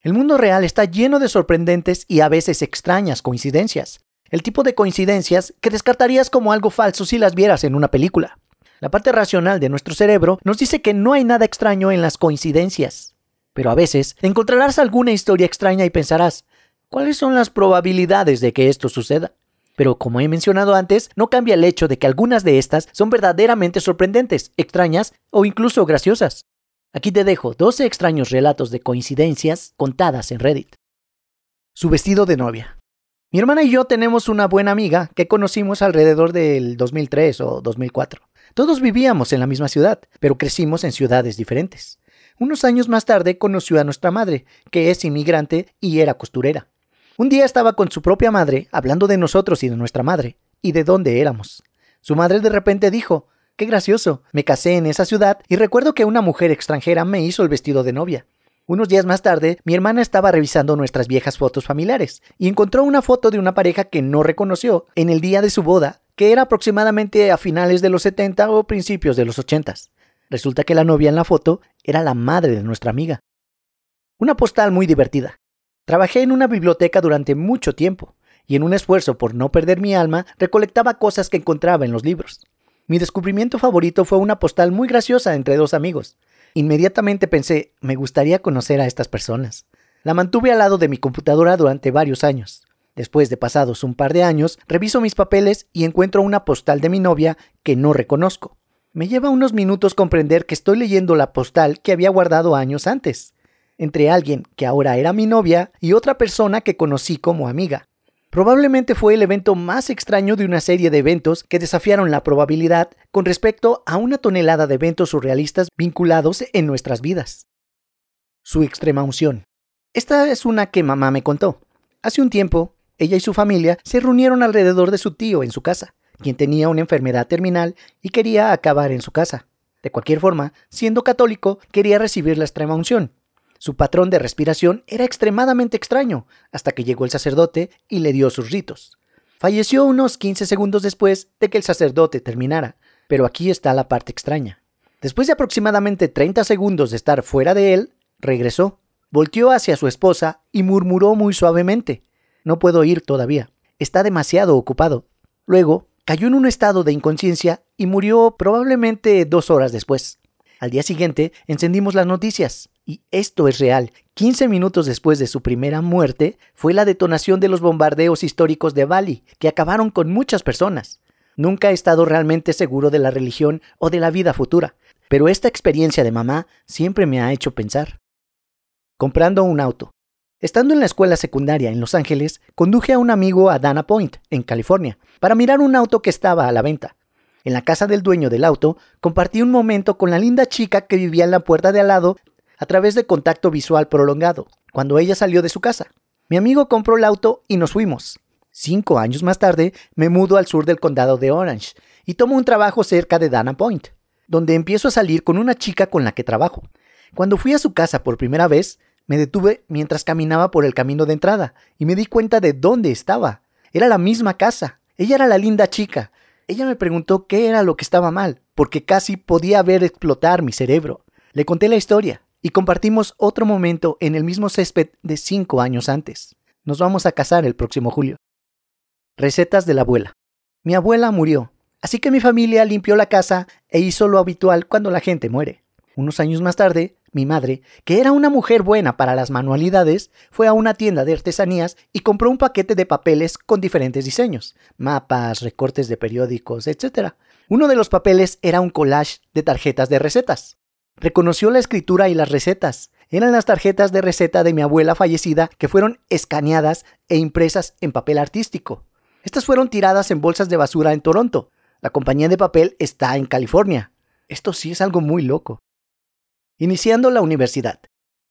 El mundo real está lleno de sorprendentes y a veces extrañas coincidencias. El tipo de coincidencias que descartarías como algo falso si las vieras en una película. La parte racional de nuestro cerebro nos dice que no hay nada extraño en las coincidencias. Pero a veces encontrarás alguna historia extraña y pensarás, ¿cuáles son las probabilidades de que esto suceda? Pero como he mencionado antes, no cambia el hecho de que algunas de estas son verdaderamente sorprendentes, extrañas o incluso graciosas. Aquí te dejo 12 extraños relatos de coincidencias contadas en Reddit. Su vestido de novia. Mi hermana y yo tenemos una buena amiga que conocimos alrededor del 2003 o 2004. Todos vivíamos en la misma ciudad, pero crecimos en ciudades diferentes. Unos años más tarde conoció a nuestra madre, que es inmigrante y era costurera. Un día estaba con su propia madre hablando de nosotros y de nuestra madre, y de dónde éramos. Su madre de repente dijo, Qué gracioso. Me casé en esa ciudad y recuerdo que una mujer extranjera me hizo el vestido de novia. Unos días más tarde, mi hermana estaba revisando nuestras viejas fotos familiares y encontró una foto de una pareja que no reconoció en el día de su boda, que era aproximadamente a finales de los 70 o principios de los 80. Resulta que la novia en la foto era la madre de nuestra amiga. Una postal muy divertida. Trabajé en una biblioteca durante mucho tiempo y en un esfuerzo por no perder mi alma recolectaba cosas que encontraba en los libros. Mi descubrimiento favorito fue una postal muy graciosa entre dos amigos. Inmediatamente pensé, me gustaría conocer a estas personas. La mantuve al lado de mi computadora durante varios años. Después de pasados un par de años, reviso mis papeles y encuentro una postal de mi novia que no reconozco. Me lleva unos minutos comprender que estoy leyendo la postal que había guardado años antes, entre alguien que ahora era mi novia y otra persona que conocí como amiga. Probablemente fue el evento más extraño de una serie de eventos que desafiaron la probabilidad con respecto a una tonelada de eventos surrealistas vinculados en nuestras vidas. Su extrema unción. Esta es una que mamá me contó. Hace un tiempo, ella y su familia se reunieron alrededor de su tío en su casa, quien tenía una enfermedad terminal y quería acabar en su casa. De cualquier forma, siendo católico, quería recibir la extrema unción, su patrón de respiración era extremadamente extraño, hasta que llegó el sacerdote y le dio sus ritos. Falleció unos 15 segundos después de que el sacerdote terminara, pero aquí está la parte extraña. Después de aproximadamente 30 segundos de estar fuera de él, regresó, volteó hacia su esposa y murmuró muy suavemente, No puedo ir todavía, está demasiado ocupado. Luego, cayó en un estado de inconsciencia y murió probablemente dos horas después. Al día siguiente, encendimos las noticias. Y esto es real. 15 minutos después de su primera muerte fue la detonación de los bombardeos históricos de Bali, que acabaron con muchas personas. Nunca he estado realmente seguro de la religión o de la vida futura, pero esta experiencia de mamá siempre me ha hecho pensar. Comprando un auto. Estando en la escuela secundaria en Los Ángeles, conduje a un amigo a Dana Point, en California, para mirar un auto que estaba a la venta. En la casa del dueño del auto, compartí un momento con la linda chica que vivía en la puerta de al lado a través de contacto visual prolongado, cuando ella salió de su casa. Mi amigo compró el auto y nos fuimos. Cinco años más tarde me mudo al sur del condado de Orange y tomo un trabajo cerca de Dana Point, donde empiezo a salir con una chica con la que trabajo. Cuando fui a su casa por primera vez, me detuve mientras caminaba por el camino de entrada y me di cuenta de dónde estaba. Era la misma casa. Ella era la linda chica. Ella me preguntó qué era lo que estaba mal, porque casi podía ver explotar mi cerebro. Le conté la historia y compartimos otro momento en el mismo césped de cinco años antes. Nos vamos a casar el próximo julio. Recetas de la abuela. Mi abuela murió, así que mi familia limpió la casa e hizo lo habitual cuando la gente muere. Unos años más tarde, mi madre, que era una mujer buena para las manualidades, fue a una tienda de artesanías y compró un paquete de papeles con diferentes diseños, mapas, recortes de periódicos, etc. Uno de los papeles era un collage de tarjetas de recetas. Reconoció la escritura y las recetas. Eran las tarjetas de receta de mi abuela fallecida que fueron escaneadas e impresas en papel artístico. Estas fueron tiradas en bolsas de basura en Toronto. La compañía de papel está en California. Esto sí es algo muy loco. Iniciando la universidad.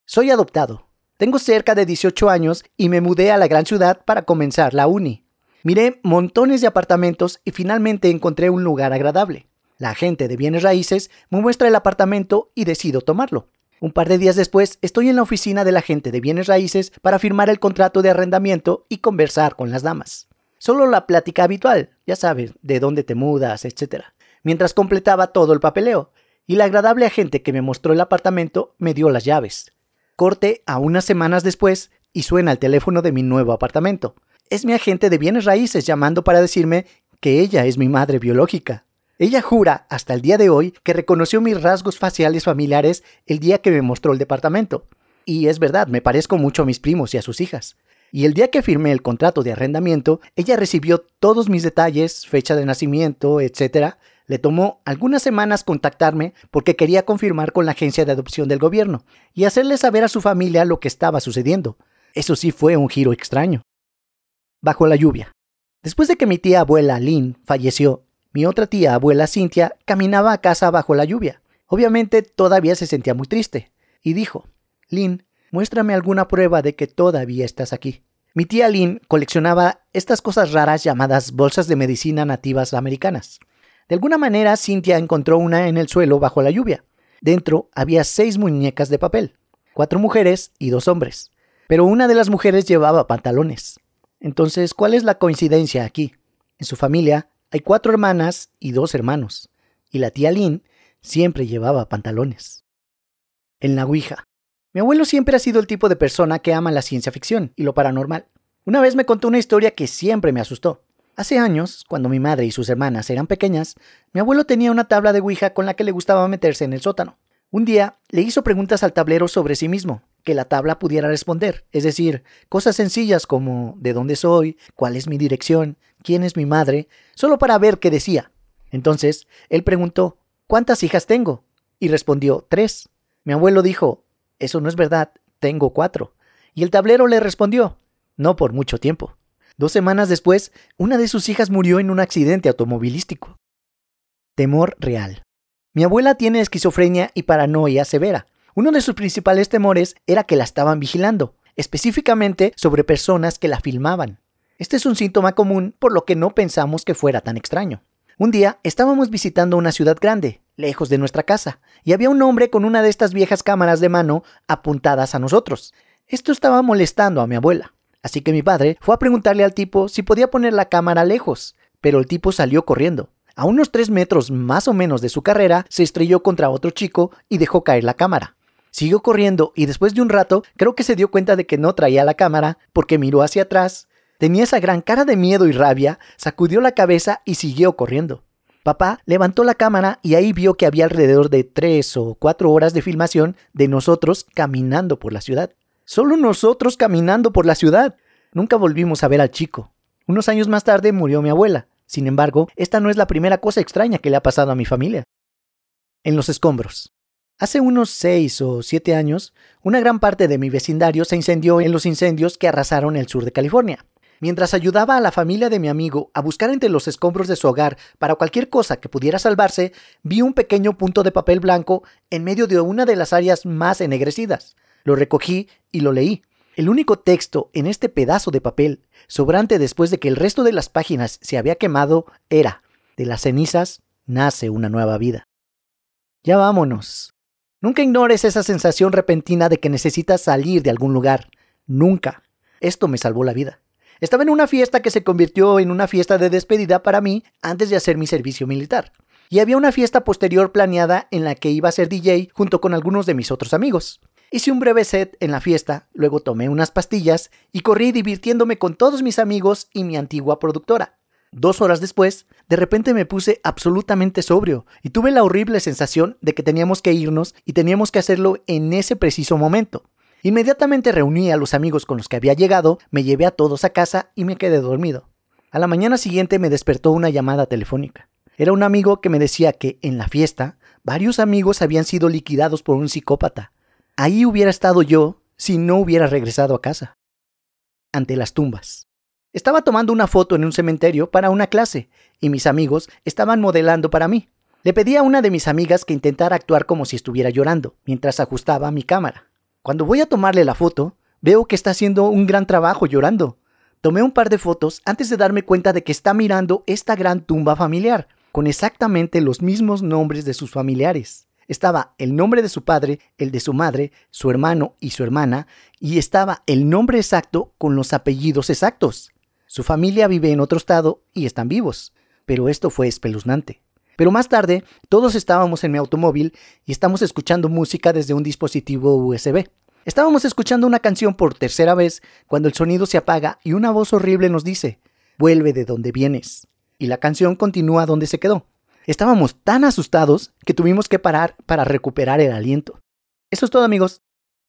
Soy adoptado. Tengo cerca de 18 años y me mudé a la gran ciudad para comenzar la uni. Miré montones de apartamentos y finalmente encontré un lugar agradable. La agente de bienes raíces me muestra el apartamento y decido tomarlo. Un par de días después estoy en la oficina del agente de bienes raíces para firmar el contrato de arrendamiento y conversar con las damas. Solo la plática habitual, ya sabes, de dónde te mudas, etc. Mientras completaba todo el papeleo, y la agradable agente que me mostró el apartamento me dio las llaves. Corte a unas semanas después y suena el teléfono de mi nuevo apartamento. Es mi agente de bienes raíces llamando para decirme que ella es mi madre biológica. Ella jura hasta el día de hoy que reconoció mis rasgos faciales familiares el día que me mostró el departamento. Y es verdad, me parezco mucho a mis primos y a sus hijas. Y el día que firmé el contrato de arrendamiento, ella recibió todos mis detalles, fecha de nacimiento, etc. Le tomó algunas semanas contactarme porque quería confirmar con la agencia de adopción del gobierno y hacerle saber a su familia lo que estaba sucediendo. Eso sí fue un giro extraño. Bajo la lluvia. Después de que mi tía abuela Lynn falleció, mi otra tía abuela Cynthia caminaba a casa bajo la lluvia. Obviamente todavía se sentía muy triste y dijo, Lynn, muéstrame alguna prueba de que todavía estás aquí. Mi tía Lynn coleccionaba estas cosas raras llamadas bolsas de medicina nativas americanas. De alguna manera, Cynthia encontró una en el suelo bajo la lluvia. Dentro había seis muñecas de papel, cuatro mujeres y dos hombres. Pero una de las mujeres llevaba pantalones. Entonces, ¿cuál es la coincidencia aquí? En su familia hay cuatro hermanas y dos hermanos, y la tía Lynn siempre llevaba pantalones. El Nahuija. Mi abuelo siempre ha sido el tipo de persona que ama la ciencia ficción y lo paranormal. Una vez me contó una historia que siempre me asustó. Hace años, cuando mi madre y sus hermanas eran pequeñas, mi abuelo tenía una tabla de Ouija con la que le gustaba meterse en el sótano. Un día le hizo preguntas al tablero sobre sí mismo, que la tabla pudiera responder, es decir, cosas sencillas como ¿de dónde soy? ¿cuál es mi dirección? ¿quién es mi madre? solo para ver qué decía. Entonces, él preguntó ¿cuántas hijas tengo? y respondió tres. Mi abuelo dijo eso no es verdad, tengo cuatro. Y el tablero le respondió, no por mucho tiempo. Dos semanas después, una de sus hijas murió en un accidente automovilístico. Temor real. Mi abuela tiene esquizofrenia y paranoia severa. Uno de sus principales temores era que la estaban vigilando, específicamente sobre personas que la filmaban. Este es un síntoma común por lo que no pensamos que fuera tan extraño. Un día estábamos visitando una ciudad grande, lejos de nuestra casa, y había un hombre con una de estas viejas cámaras de mano apuntadas a nosotros. Esto estaba molestando a mi abuela, así que mi padre fue a preguntarle al tipo si podía poner la cámara lejos, pero el tipo salió corriendo. A unos tres metros más o menos de su carrera, se estrelló contra otro chico y dejó caer la cámara. Siguió corriendo y después de un rato creo que se dio cuenta de que no traía la cámara porque miró hacia atrás, tenía esa gran cara de miedo y rabia, sacudió la cabeza y siguió corriendo. Papá levantó la cámara y ahí vio que había alrededor de tres o cuatro horas de filmación de nosotros caminando por la ciudad. Solo nosotros caminando por la ciudad. Nunca volvimos a ver al chico. Unos años más tarde murió mi abuela. Sin embargo, esta no es la primera cosa extraña que le ha pasado a mi familia. En los escombros. Hace unos seis o siete años, una gran parte de mi vecindario se incendió en los incendios que arrasaron el sur de California. Mientras ayudaba a la familia de mi amigo a buscar entre los escombros de su hogar para cualquier cosa que pudiera salvarse, vi un pequeño punto de papel blanco en medio de una de las áreas más ennegrecidas. Lo recogí y lo leí. El único texto en este pedazo de papel, sobrante después de que el resto de las páginas se había quemado, era, de las cenizas nace una nueva vida. Ya vámonos. Nunca ignores esa sensación repentina de que necesitas salir de algún lugar. Nunca. Esto me salvó la vida. Estaba en una fiesta que se convirtió en una fiesta de despedida para mí antes de hacer mi servicio militar. Y había una fiesta posterior planeada en la que iba a ser DJ junto con algunos de mis otros amigos. Hice un breve set en la fiesta, luego tomé unas pastillas y corrí divirtiéndome con todos mis amigos y mi antigua productora. Dos horas después, de repente me puse absolutamente sobrio y tuve la horrible sensación de que teníamos que irnos y teníamos que hacerlo en ese preciso momento. Inmediatamente reuní a los amigos con los que había llegado, me llevé a todos a casa y me quedé dormido. A la mañana siguiente me despertó una llamada telefónica. Era un amigo que me decía que en la fiesta varios amigos habían sido liquidados por un psicópata. Ahí hubiera estado yo si no hubiera regresado a casa. Ante las tumbas. Estaba tomando una foto en un cementerio para una clase y mis amigos estaban modelando para mí. Le pedí a una de mis amigas que intentara actuar como si estuviera llorando mientras ajustaba mi cámara. Cuando voy a tomarle la foto, veo que está haciendo un gran trabajo llorando. Tomé un par de fotos antes de darme cuenta de que está mirando esta gran tumba familiar, con exactamente los mismos nombres de sus familiares. Estaba el nombre de su padre, el de su madre, su hermano y su hermana, y estaba el nombre exacto con los apellidos exactos. Su familia vive en otro estado y están vivos, pero esto fue espeluznante. Pero más tarde, todos estábamos en mi automóvil y estamos escuchando música desde un dispositivo USB. Estábamos escuchando una canción por tercera vez cuando el sonido se apaga y una voz horrible nos dice, vuelve de donde vienes. Y la canción continúa donde se quedó. Estábamos tan asustados que tuvimos que parar para recuperar el aliento. Eso es todo amigos.